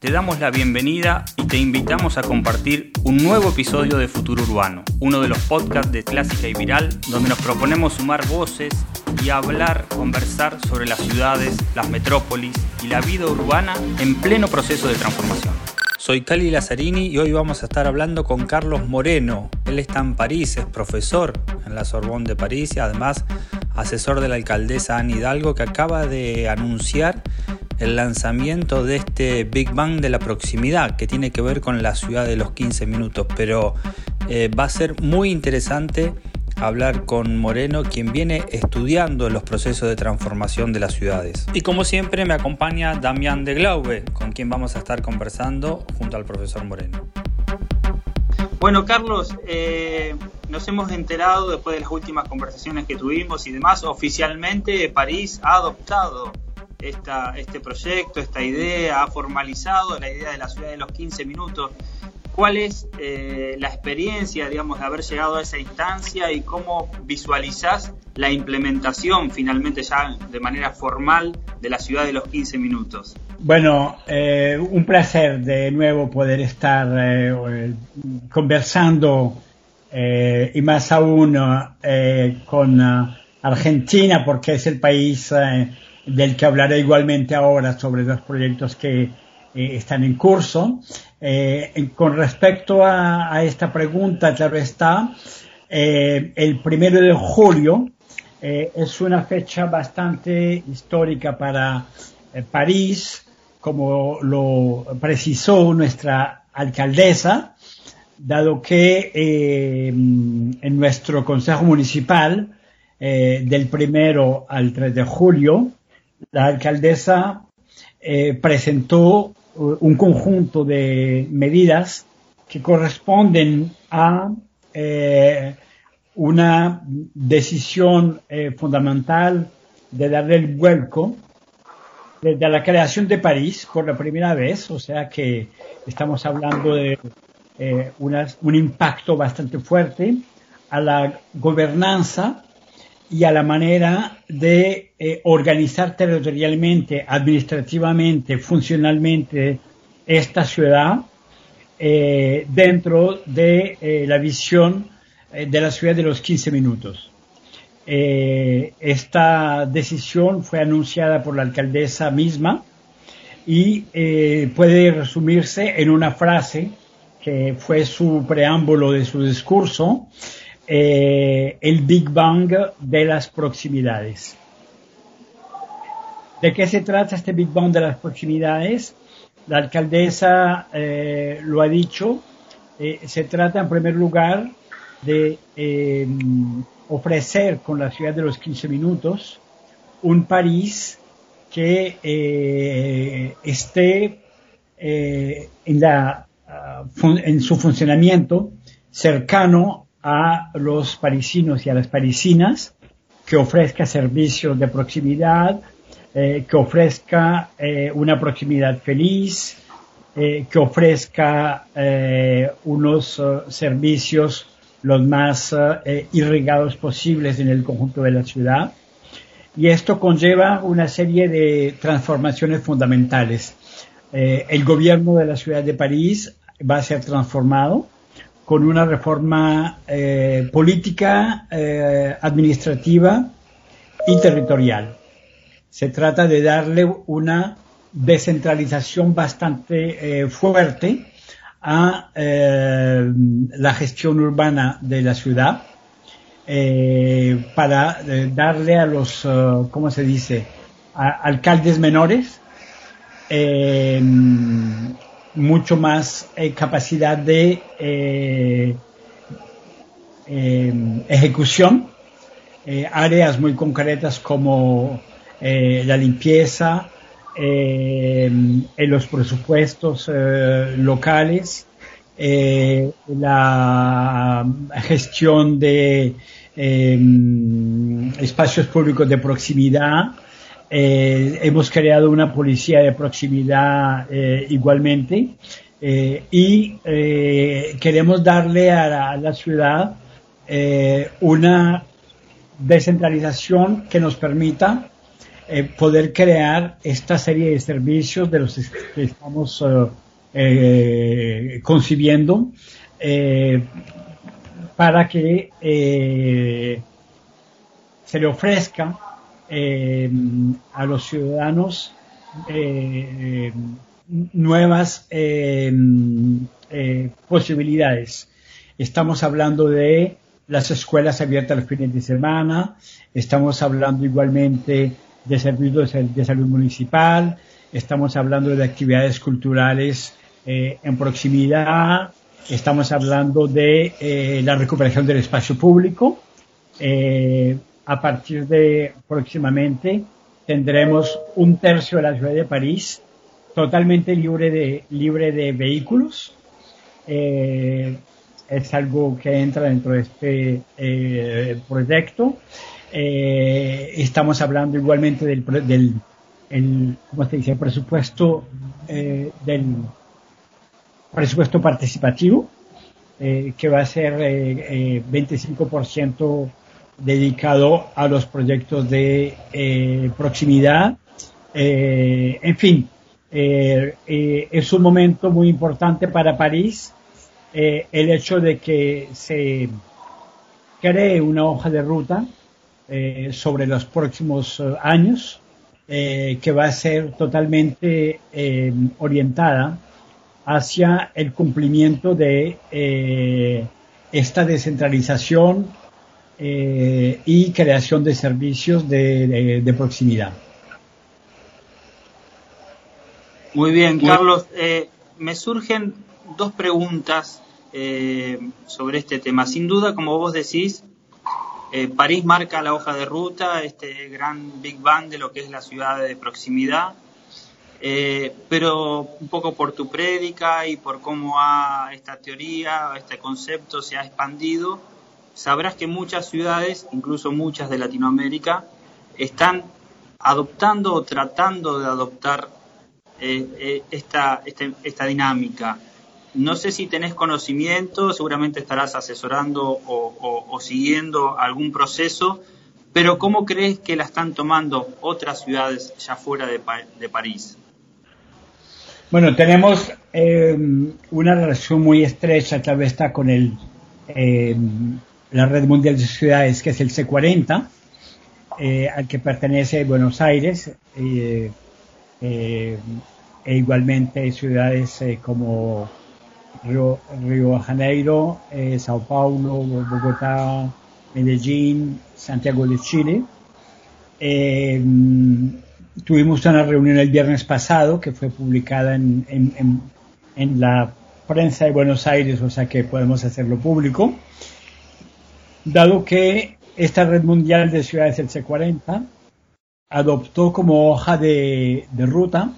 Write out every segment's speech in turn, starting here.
te damos la bienvenida y te invitamos a compartir un nuevo episodio de Futuro Urbano, uno de los podcasts de Clásica y Viral, donde nos proponemos sumar voces y hablar, conversar sobre las ciudades, las metrópolis y la vida urbana en pleno proceso de transformación. Soy Cali Lazzarini y hoy vamos a estar hablando con Carlos Moreno. Él está en París, es profesor en la Sorbonne de París y además asesor de la alcaldesa Anne Hidalgo que acaba de anunciar el lanzamiento de este Big Bang de la proximidad que tiene que ver con la ciudad de los 15 minutos, pero eh, va a ser muy interesante hablar con Moreno, quien viene estudiando los procesos de transformación de las ciudades. Y como siempre me acompaña Damián de Glaube, con quien vamos a estar conversando junto al profesor Moreno. Bueno, Carlos, eh, nos hemos enterado después de las últimas conversaciones que tuvimos y demás, oficialmente París ha adoptado esta, este proyecto, esta idea, ha formalizado la idea de la ciudad de los 15 minutos. ¿Cuál es eh, la experiencia, digamos, de haber llegado a esa instancia y cómo visualizás la implementación finalmente ya de manera formal de la ciudad de los 15 minutos? Bueno, eh, un placer de nuevo poder estar eh, conversando y más aún con Argentina porque es el país del que hablaré igualmente ahora sobre los proyectos que eh, están en curso. Eh, con respecto a, esta pregunta, claro está, eh, el primero de julio es una fecha bastante histórica para París, como lo precisó nuestra alcaldesa, dado que en nuestro Consejo Municipal, del primero al 3 de julio, la alcaldesa eh, presentó un conjunto de medidas que corresponden a eh, una decisión eh, fundamental de darle el vuelco desde la creación de París por la primera vez, o sea que estamos hablando de un impacto bastante fuerte a la gobernanza y a la manera de eh, organizar territorialmente, administrativamente, funcionalmente esta ciudad eh, dentro de eh, la visión de la ciudad de los 15 minutos. Esta decisión fue anunciada por la alcaldesa misma y puede resumirse en una frase que fue su preámbulo de su discurso, eh, el Big Bang de las proximidades. ¿De qué se trata este Big Bang de las proximidades? La alcaldesa eh, lo ha dicho. Eh, se trata en primer lugar de ofrecer con la ciudad de los 15 minutos un París que esté en, la, ah, en su funcionamiento cercano a los parisinos y a las parisinas, que ofrezca servicios de proximidad, eh, que ofrezca eh, una proximidad feliz, eh, que ofrezca unos servicios los más irrigados posibles en el conjunto de la ciudad. Y esto conlleva una serie de transformaciones fundamentales. el gobierno de la ciudad de París va a ser transformado con una reforma eh, política, eh, administrativa y territorial. Se trata de darle una descentralización bastante eh, fuerte a la gestión urbana de la ciudad para darle a los, ¿cómo se dice?, alcaldes menores mucho más eh, capacidad de eh, eh, ejecución, áreas muy concretas como la limpieza, en los presupuestos locales, la gestión de espacios públicos de proximidad, eh, hemos creado una policía de proximidad eh, igualmente eh, y queremos darle a la, ciudad una descentralización que nos permita eh, poder crear esta serie de servicios de los que estamos eh, concibiendo para que se le ofrezca a los ciudadanos nuevas posibilidades. Estamos hablando de las escuelas abiertas los fines de semana, estamos hablando igualmente de servicios de salud municipal, estamos hablando de actividades culturales eh, en proximidad, estamos hablando de eh, la recuperación del espacio público. Eh, a partir de próximamente tendremos un tercio de la ciudad de París totalmente libre de, libre de vehículos es algo que entra dentro de este proyecto. Eh, estamos hablando igualmente del, del el, ¿cómo se dice? presupuesto eh, del presupuesto participativo que va a ser 25% dedicado a los proyectos de proximidad. en fin, es un momento muy importante para París eh, el hecho de que se cree una hoja de ruta eh, sobre los próximos eh, años que va a ser totalmente orientada hacia el cumplimiento de esta descentralización y creación de servicios de, proximidad. Muy bien, Carlos. me surgen dos preguntas eh, sobre este tema. Sin duda, como vos decís, eh, París marca la hoja de ruta, este gran Big Bang de lo que es la ciudad de proximidad, eh, pero un poco por tu prédica y por cómo esta teoría, este concepto se ha expandido, sabrás que muchas ciudades, incluso muchas de Latinoamérica, están adoptando o tratando de adoptar esta, este, esta dinámica. No sé si tenés conocimiento, seguramente estarás asesorando o, siguiendo algún proceso, pero ¿cómo crees que la están tomando otras ciudades ya fuera de, París? Bueno, tenemos eh, una relación muy estrecha, tal vez está con el, eh, la Red Mundial de Ciudades, que es el C40, eh, al que pertenece Buenos Aires, e igualmente ciudades como Río, Río de Janeiro, eh, Sao Paulo, Bogotá, Medellín, Santiago de Chile. Eh, tuvimos una reunión el viernes pasado que fue publicada en, en, en, la prensa de Buenos Aires, o sea que podemos hacerlo público. Dado que esta red mundial de ciudades del C40 adoptó como hoja de, de ruta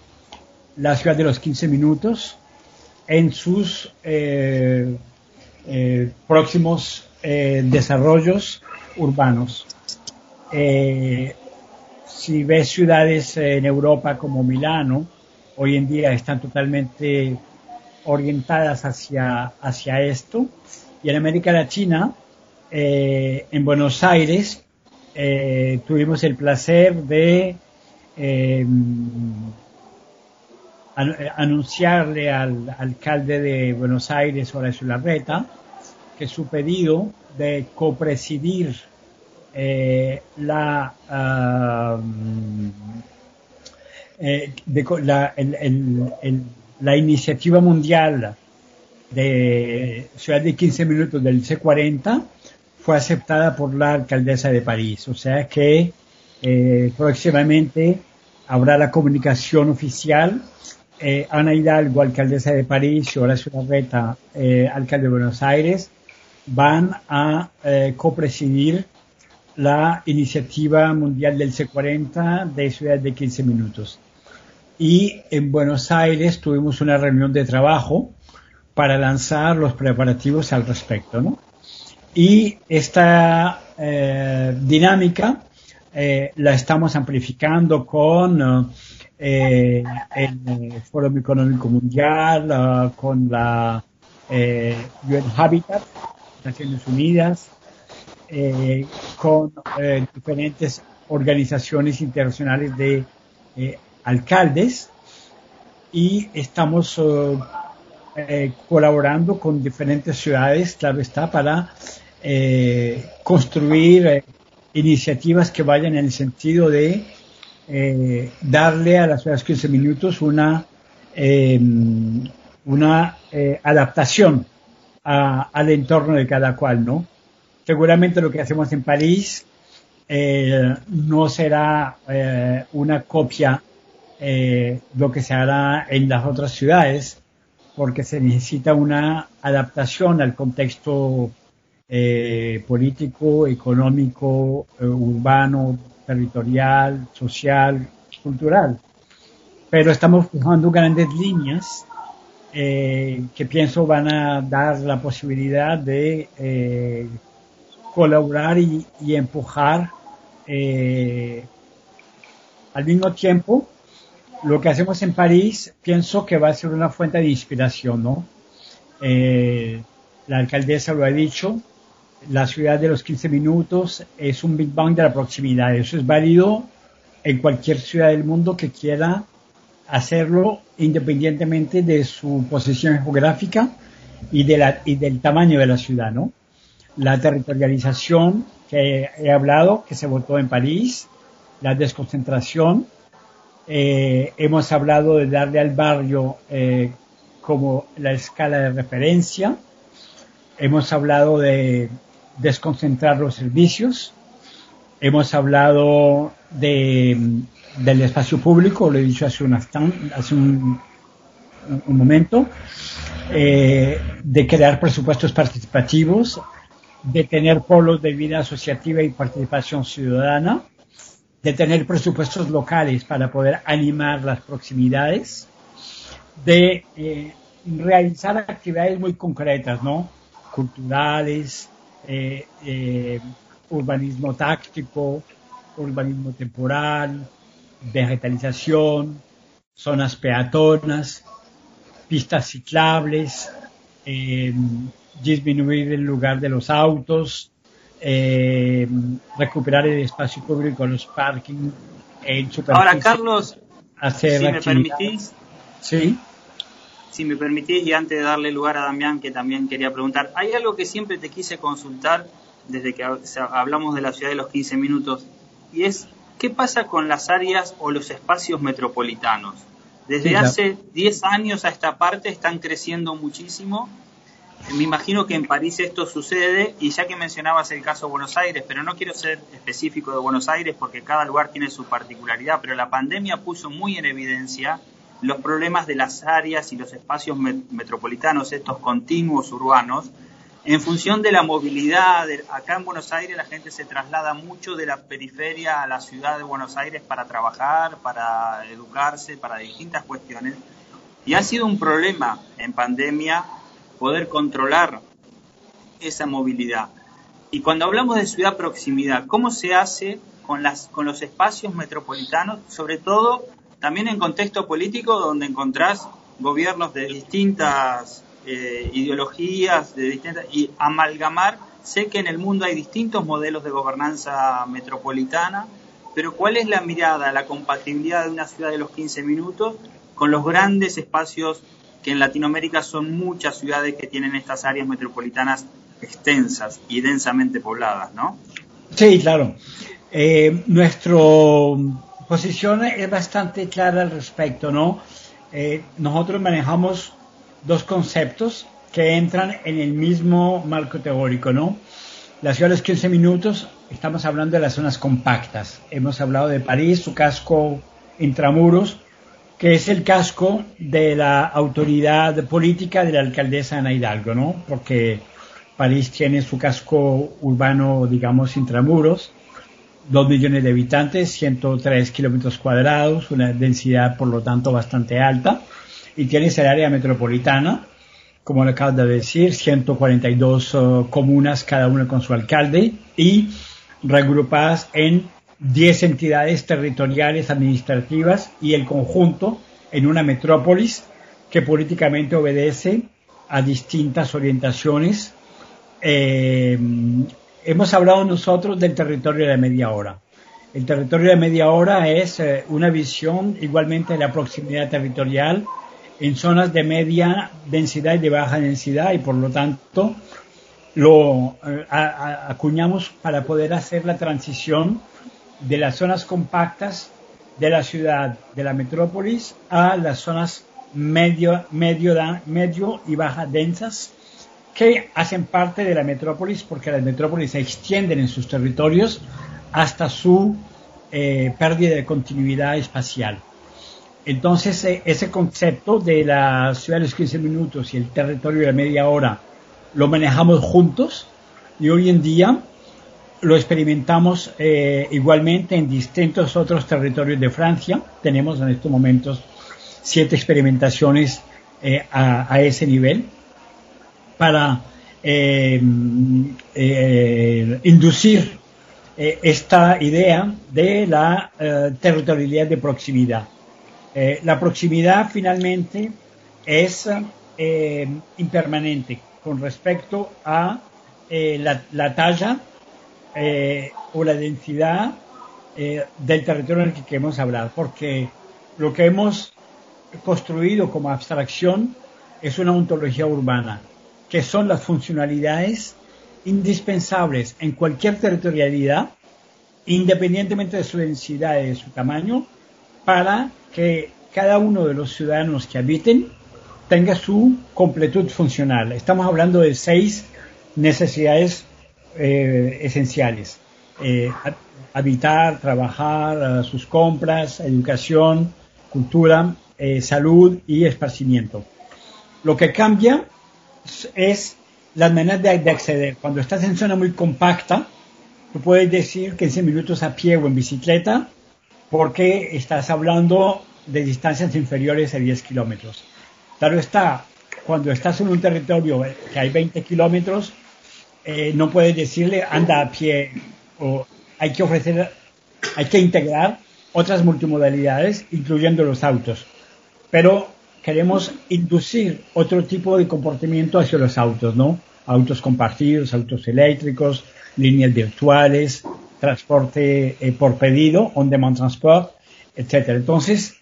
la ciudad de los 15 minutos, en sus eh, eh, próximos eh, desarrollos urbanos. si ves ciudades en Europa como Milano, hoy en día están totalmente orientadas hacia, hacia esto. Y en América Latina, en Buenos Aires, tuvimos el placer de anunciarle al alcalde de Buenos Aires, Horacio Larreta, que su pedido de copresidir eh, la, eh, la, la iniciativa mundial de Ciudad de 15 Minutos del C40 fue aceptada por la alcaldesa de París. O sea que próximamente habrá la comunicación oficial eh, Ana Hidalgo, alcaldesa de París, Horacio Larreta, eh, alcalde de Buenos Aires, van a eh, copresidir la iniciativa mundial del C40 de Ciudad de 15 Minutos. Y en Buenos Aires tuvimos una reunión de trabajo para lanzar los preparativos al respecto. ¿no? Y esta eh, dinámica la estamos amplificando con eh, el Foro Económico Mundial, con la eh, UN Habitat, Naciones Unidas, eh, con diferentes organizaciones internacionales de eh, alcaldes. Y estamos eh, eh, colaborando con diferentes ciudades, claro está, para construir iniciativas que vayan en el sentido de darle a las ciudades 15 minutos una, em, una adaptación al entorno de cada cual, ¿no? Seguramente lo que hacemos en París eh, no será eh, una copia eh, lo que se hará en las otras ciudades, porque se necesita una adaptación al contexto político, económico, urbano, territorial, social, cultural. Pero estamos fijando grandes líneas que pienso van a dar la posibilidad de colaborar y, empujar eh, al mismo tiempo lo que hacemos en París pienso que va a ser una fuente de inspiración, ¿no? Eh, la alcaldesa lo ha dicho, la ciudad de los 15 minutos es un Big Bang de la proximidad. Eso es válido en cualquier ciudad del mundo que quiera hacerlo independientemente de su posición geográfica y, de la, y del tamaño de la ciudad, ¿no? la territorialización que he hablado, que se votó en París, la desconcentración. Eh, hemos hablado de darle al barrio eh, como la escala de referencia. Hemos hablado de desconcentrar los servicios. Hemos hablado de, del espacio público, lo he dicho hace, hace un, un, momento, eh, de crear presupuestos participativos, de tener polos de vida asociativa y participación ciudadana, de tener presupuestos locales para poder animar las proximidades, de eh, realizar actividades muy concretas, ¿no? Culturales, eh, eh, urbanismo táctico, urbanismo temporal, vegetalización, zonas peatonas, pistas ciclables, disminuir el lugar de los autos, eh, recuperar el espacio público, los parking, en Ahora, Carlos, si me permitís, sí. Si me permitís, y antes de darle lugar a Damián, que también quería preguntar, hay algo que siempre te quise consultar desde que hablamos de la ciudad de los 15 minutos, y es, ¿qué pasa con las áreas o los espacios metropolitanos? Desde hace 10 años a esta parte están creciendo muchísimo. Me imagino que en París esto sucede y ya que mencionabas el caso de Buenos Aires, pero no quiero ser específico de Buenos Aires porque cada lugar tiene su particularidad, pero la pandemia puso muy en evidencia los problemas de las áreas y los espacios metropolitanos, estos continuos urbanos, en función de la movilidad. acá en Buenos Aires la gente se traslada mucho de la periferia a la ciudad de Buenos Aires para trabajar, para educarse, para distintas cuestiones. Y ha sido un problema en pandemia poder controlar esa movilidad. Y cuando hablamos de ciudad proximidad, ¿cómo se hace con, las, con los espacios metropolitanos, sobre todo también en contexto político donde encontrás gobiernos de distintas eh, ideologías, de distintas, y amalgamar, sé que en el mundo hay distintos modelos de gobernanza metropolitana, pero ¿cuál es la mirada, la compatibilidad de una ciudad de los 15 minutos con los grandes espacios que en Latinoamérica son muchas ciudades que tienen estas áreas metropolitanas extensas y densamente pobladas, ¿no? Sí, claro. Eh, nuestra posición es bastante clara al respecto, ¿no? Eh, nosotros manejamos dos conceptos que entran en el mismo marco teórico, ¿no? Las ciudades 15 minutos, estamos hablando de las zonas compactas. Hemos hablado de París, su casco intramuros, que es el casco de la autoridad política de la alcaldesa Ana Hidalgo, ¿no? Porque París tiene su casco urbano, digamos, intramuros, dos millones de habitantes, 103 kilómetros cuadrados, una densidad, por lo tanto, bastante alta, y tiene esa área metropolitana, como le acabo de decir, 142 uh, comunas, cada una con su alcalde, y regrupadas en 10 entidades territoriales administrativas y el conjunto en una metrópolis que políticamente obedece a distintas orientaciones. Eh, hemos hablado nosotros del territorio de media hora. El territorio de media hora es eh, una visión igualmente de la proximidad territorial en zonas de media densidad y de baja densidad y por lo tanto lo eh, acuñamos para poder hacer la transición de las zonas compactas de la ciudad, de la metrópolis, a las zonas medio, medio, medio y baja densas que hacen parte de la metrópolis porque las metrópolis se extienden en sus territorios hasta su eh, pérdida de continuidad espacial. Entonces, eh, ese concepto de la ciudad de los 15 minutos y el territorio de media hora lo manejamos juntos y hoy en día lo experimentamos eh, igualmente en distintos otros territorios de Francia. Tenemos en estos momentos siete experimentaciones eh, a, ese nivel para eh, inducir esta idea de la territorialidad de proximidad. la proximidad finalmente es impermanente con respecto a la talla eh, o la densidad eh, del territorio en el que queremos hablar, porque lo que hemos construido como abstracción es una ontología urbana, que son las funcionalidades indispensables en cualquier territorialidad, independientemente de su densidad y de su tamaño, para que cada uno de los ciudadanos que habiten tenga su completud funcional. Estamos hablando de seis necesidades eh, esenciales. Eh, habitar, trabajar, eh, sus compras, educación, cultura, salud y esparcimiento. Lo que cambia es las maneras de, acceder. Cuando estás en zona muy compacta, tú puedes decir 15 minutos a pie o en bicicleta porque estás hablando de distancias inferiores a 10 kilómetros. Claro está, cuando estás en un territorio que hay 20 kilómetros, eh, no puedes decirle anda a pie o hay que ofrecer, hay que integrar otras multimodalidades, incluyendo los autos. Pero queremos inducir otro tipo de comportamiento hacia los autos, ¿no? Autos compartidos, autos eléctricos, líneas virtuales, transporte eh, por pedido, on-demand transport, etcétera. Entonces,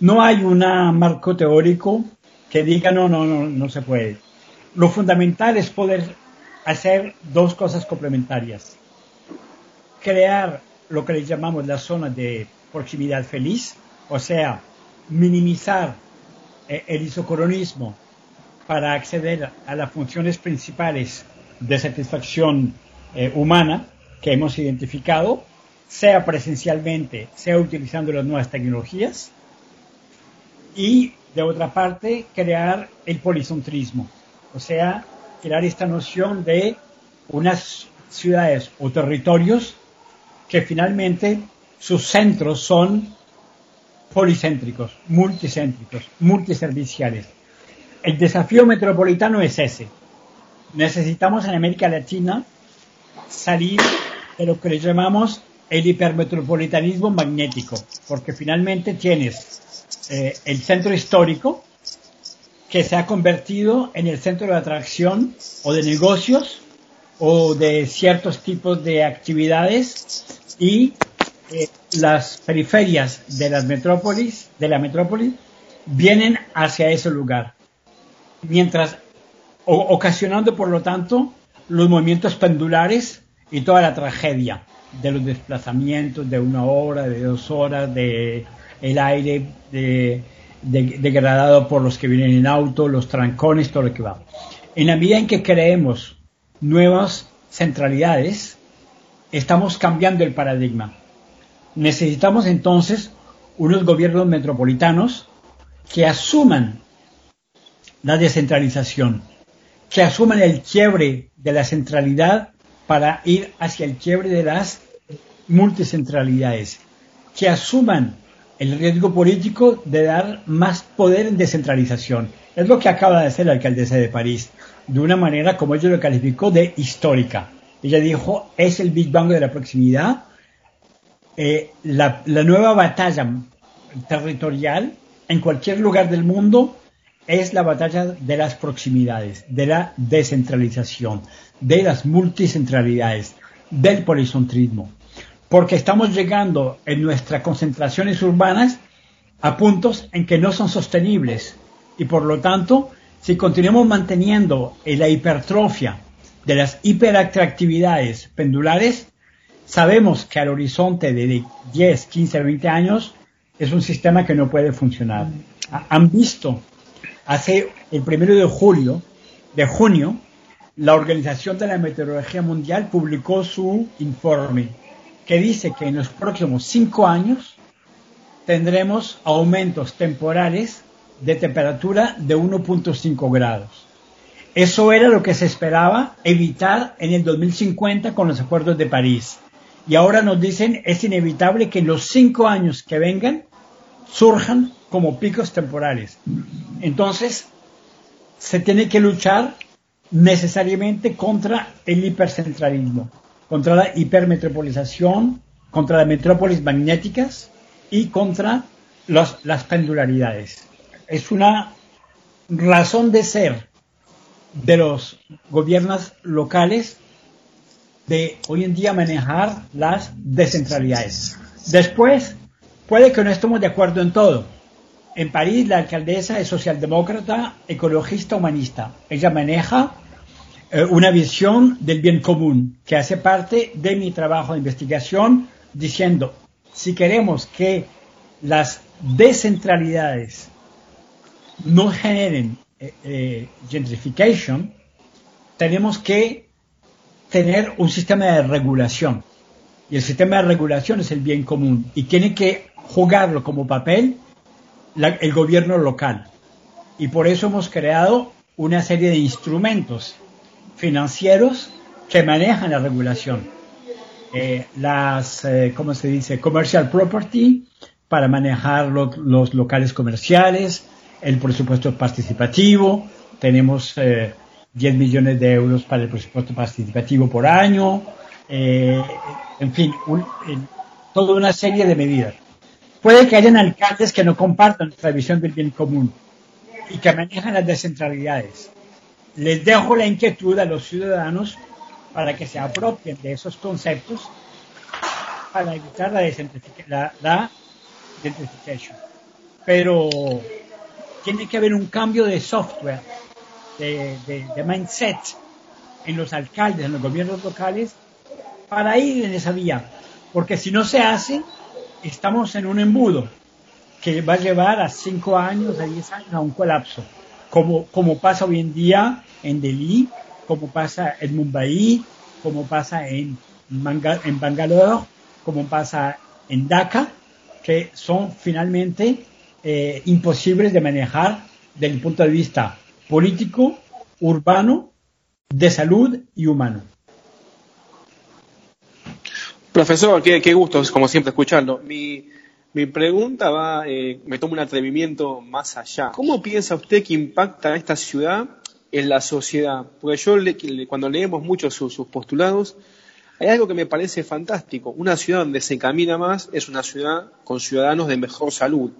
no hay un marco teórico que diga no, no, no, no se puede. Lo fundamental es poder hacer dos cosas complementarias. Crear lo que le llamamos la zona de proximidad feliz, o sea, minimizar el isocronismo para acceder a las funciones principales de satisfacción eh, humana que hemos identificado, sea presencialmente, sea utilizando las nuevas tecnologías, y de otra parte, crear el policentrismo, o sea, crear esta noción de unas ciudades o territorios que finalmente sus centros son policéntricos, multicéntricos, multiserviciales. El desafío metropolitano es ese. Necesitamos en América Latina salir de lo que le llamamos el hipermetropolitanismo magnético, porque finalmente tienes eh, el centro histórico, que se ha convertido en el centro de atracción o de negocios o de ciertos tipos de actividades y eh, las periferias de las metrópolis, de la metrópoli, vienen hacia ese lugar. Mientras, ocasionando por lo tanto los movimientos pendulares y toda la tragedia de los desplazamientos de una hora, de dos horas, de el aire, de degradado por los que vienen en auto, los trancones, todo lo que va. En la medida en que creemos nuevas centralidades, estamos cambiando el paradigma. Necesitamos entonces unos gobiernos metropolitanos que asuman la descentralización, que asuman el quiebre de la centralidad para ir hacia el quiebre de las multicentralidades, que asuman el riesgo político de dar más poder en descentralización. Es lo que acaba de hacer la alcaldesa de París, de una manera como ella lo calificó de histórica. Ella dijo, es el Big Bang de la proximidad, eh, la, nueva batalla territorial en cualquier lugar del mundo es la batalla de las proximidades, de la descentralización, de las multicentralidades, del policentrismo. porque estamos llegando en nuestras concentraciones urbanas a puntos en que no son sostenibles y por lo tanto, si continuamos manteniendo la hipertrofia de las hiperatractividades pendulares, sabemos que al horizonte de 10, 15, 20 años es un sistema que no puede funcionar. Han visto hace el primero de julio, de junio, la Organización de la Meteorología Mundial publicó su informe que dice que en los próximos cinco años tendremos aumentos temporales de temperatura de 1.5 grados. Eso era lo que se esperaba evitar en el 2050 con los acuerdos de París. Y ahora nos dicen es inevitable que en los cinco años que vengan surjan como picos temporales. Entonces, se tiene que luchar necesariamente contra el hipercentralismo, contra la hipermetropolización, contra las metrópolis magnéticas y contra las pendularidades. Es una razón de ser de los gobiernos locales de hoy en día manejar las descentralidades. Después, puede que no estemos de acuerdo en todo. En París, la alcaldesa es socialdemócrata, ecologista, humanista. Ella maneja eh, una visión del bien común que hace parte de mi trabajo de investigación, diciendo, si queremos que las descentralidades no generen eh, eh, gentrification, tenemos que tener un sistema de regulación. Y el sistema de regulación es el bien común y tiene que jugarlo como papel el gobierno local. Y por eso hemos creado una serie de instrumentos financieros que manejan la regulación. Eh, las, eh, ¿cómo se dice? Commercial property para manejar los locales comerciales, el presupuesto participativo, tenemos 10 eh, millones de euros para el presupuesto participativo por año, en fin, toda una serie de medidas. Puede que hayan alcaldes que no compartan nuestra visión del bien común y que manejan las descentralidades. Les dejo la inquietud a los ciudadanos para que se apropien de esos conceptos para evitar la, la, gentrification. Pero tiene que haber un cambio de software, de, de mindset en los alcaldes, en los gobiernos locales, para ir en esa vía. Porque si no se hace, estamos en un embudo que va a llevar a 5 años, a 10 años a un colapso, como, como pasa hoy en día en Delhi, como pasa en Mumbai, como pasa en, en Bangalore, como pasa en Dhaka, que son finalmente eh, imposibles de manejar desde el punto de vista político, urbano, de salud y humano. Profesor, qué, gusto, como siempre, escuchando. Mi, mi pregunta va, eh, me tomo un atrevimiento más allá. ¿Cómo piensa usted que impacta esta ciudad en la sociedad? Porque yo, cuando leemos mucho sus, postulados, hay algo que me parece fantástico. Una ciudad donde se camina más es una ciudad con ciudadanos de mejor salud.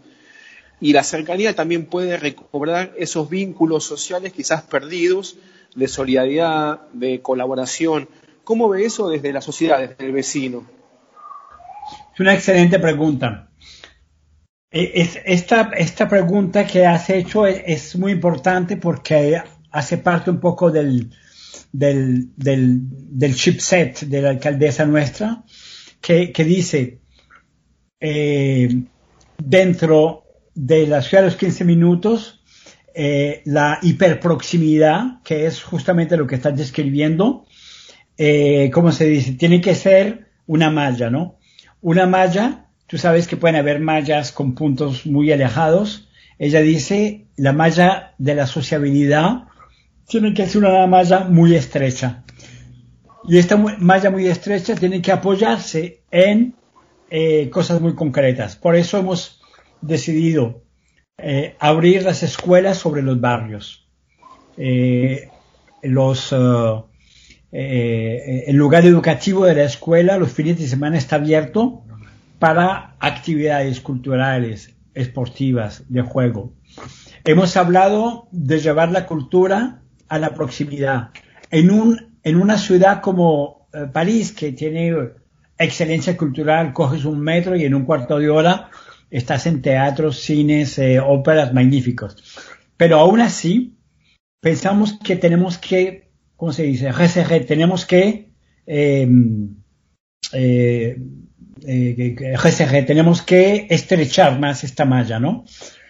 Y la cercanía también puede recobrar esos vínculos sociales quizás perdidos de solidaridad, de colaboración. ¿Cómo ve eso desde la sociedad, desde el vecino? Es una excelente pregunta. E, esta, esta pregunta que has hecho es, muy importante porque hace parte un poco del, del, del, chipset de la alcaldesa nuestra, que, dice, eh, dentro de la ciudad de los 15 minutos, eh, la hiperproximidad, que es justamente lo que estás describiendo, eh, ¿cómo se dice? Tiene que ser una malla, ¿no? Una malla, tú sabes que pueden haber mallas con puntos muy alejados. Ella dice, la malla de la sociabilidad tiene que ser una malla muy estrecha. Y esta malla muy estrecha tiene que apoyarse en eh, cosas muy concretas. Por eso hemos decidido eh, abrir las escuelas sobre los barrios. Eh, los eh, el lugar educativo de la escuela los fines de semana está abierto para actividades culturales, esportivas, de juego. Hemos hablado de llevar la cultura a la proximidad. En, un, en una ciudad como París, que tiene excelencia cultural, coges un metro y en un cuarto de hora estás en teatros, cines, eh, óperas magníficos. Pero aún así, pensamos que tenemos que, ¿cómo se dice? tenemos que, em, eh, eh, tenemos que estrechar más esta malla, ¿no?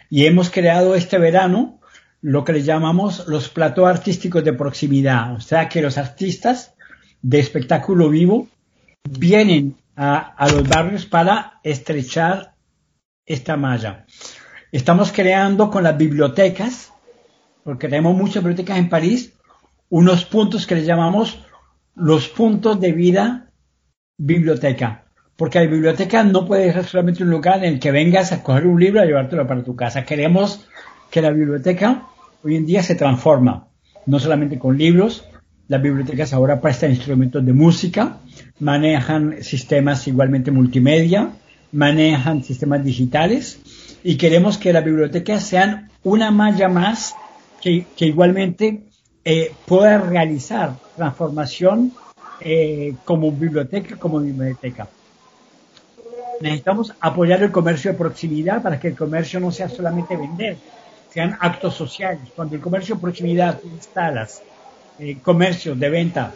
Y hemos creado este verano lo que le llamamos los platos artísticos de proximidad, o sea que los artistas de espectáculo vivo vienen a, los barrios para estrechar esta malla. Estamos creando con las bibliotecas, porque tenemos muchas bibliotecas en París, unos puntos que le llamamos los puntos de vida biblioteca. Porque la biblioteca no puede ser solamente un lugar en el que vengas a coger un libro y llevártelo para tu casa. Queremos que la biblioteca hoy en día se transforma, no solamente con libros, las bibliotecas ahora prestan instrumentos de música, manejan sistemas igualmente multimedia, manejan sistemas digitales y queremos que las bibliotecas sean una malla más que, igualmente eh, pueda realizar transformación eh, como biblioteca, como biblioteca. Necesitamos apoyar el comercio de proximidad para que el comercio no sea solamente vender, sean actos sociales. Cuando el comercio de proximidad instalas eh, comercio de venta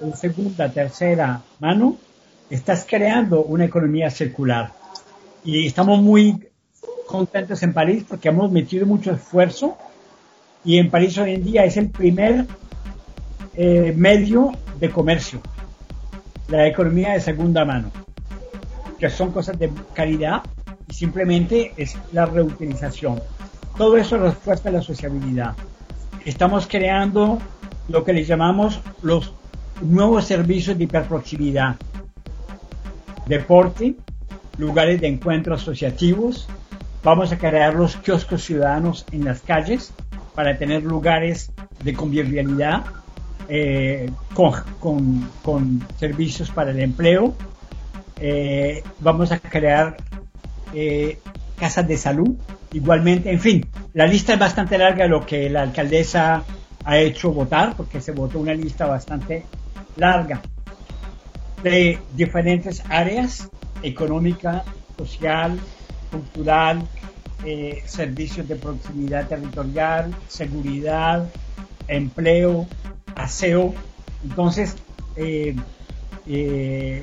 en segunda, tercera mano, estás creando una economía circular. Y estamos muy contentos en París porque hemos metido mucho esfuerzo y en París hoy en día es el primer eh, medio de comercio, la economía de segunda mano, que son cosas de calidad y simplemente es la reutilización. Todo eso refuerza la sociabilidad. Estamos creando lo que le llamamos los nuevos servicios de hiperproximidad. Deporte, lugares de encuentro asociativos. Vamos a crear los kioscos ciudadanos en las calles para tener lugares de convivialidad eh, con, servicios para el empleo. Eh, vamos a crear eh, casas de salud igualmente. En fin, la lista es bastante larga de lo que la alcaldesa ha hecho votar, porque se votó una lista bastante larga de diferentes áreas, económica, social, cultural, eh, servicios de proximidad territorial, seguridad, empleo, aseo. Entonces, eh, eh,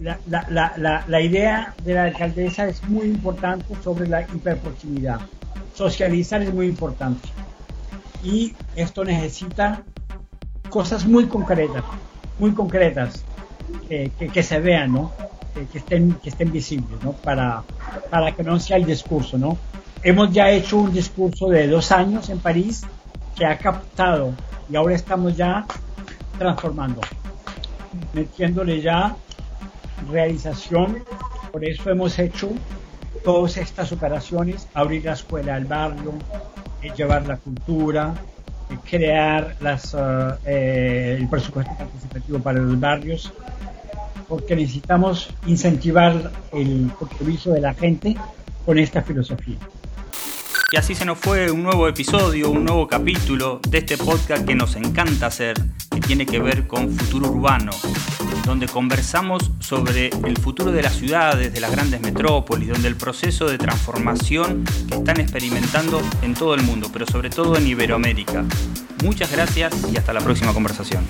la, la, la, idea de la alcaldesa es muy importante sobre la hiperproximidad. Socializar es muy importante y esto necesita cosas muy concretas, muy concretas, que, se vean, ¿no? Que, estén, que estén visibles, ¿no? Para, para que no sea el discurso, ¿no? Hemos ya hecho un discurso de dos años en París que ha captado y ahora estamos ya transformando, metiéndole ya realización. Por eso hemos hecho todas estas operaciones, abrir la escuela al barrio, llevar la cultura, crear las, uh, el presupuesto participativo para los barrios, porque necesitamos incentivar el compromiso de la gente con esta filosofía. Y así se nos fue un nuevo episodio, un nuevo capítulo de este podcast que nos encanta hacer, que tiene que ver con futuro urbano, donde conversamos sobre el futuro de las ciudades, de las grandes metrópolis, donde el proceso de transformación que están experimentando en todo el mundo, pero sobre todo en Iberoamérica. Muchas gracias y hasta la próxima conversación.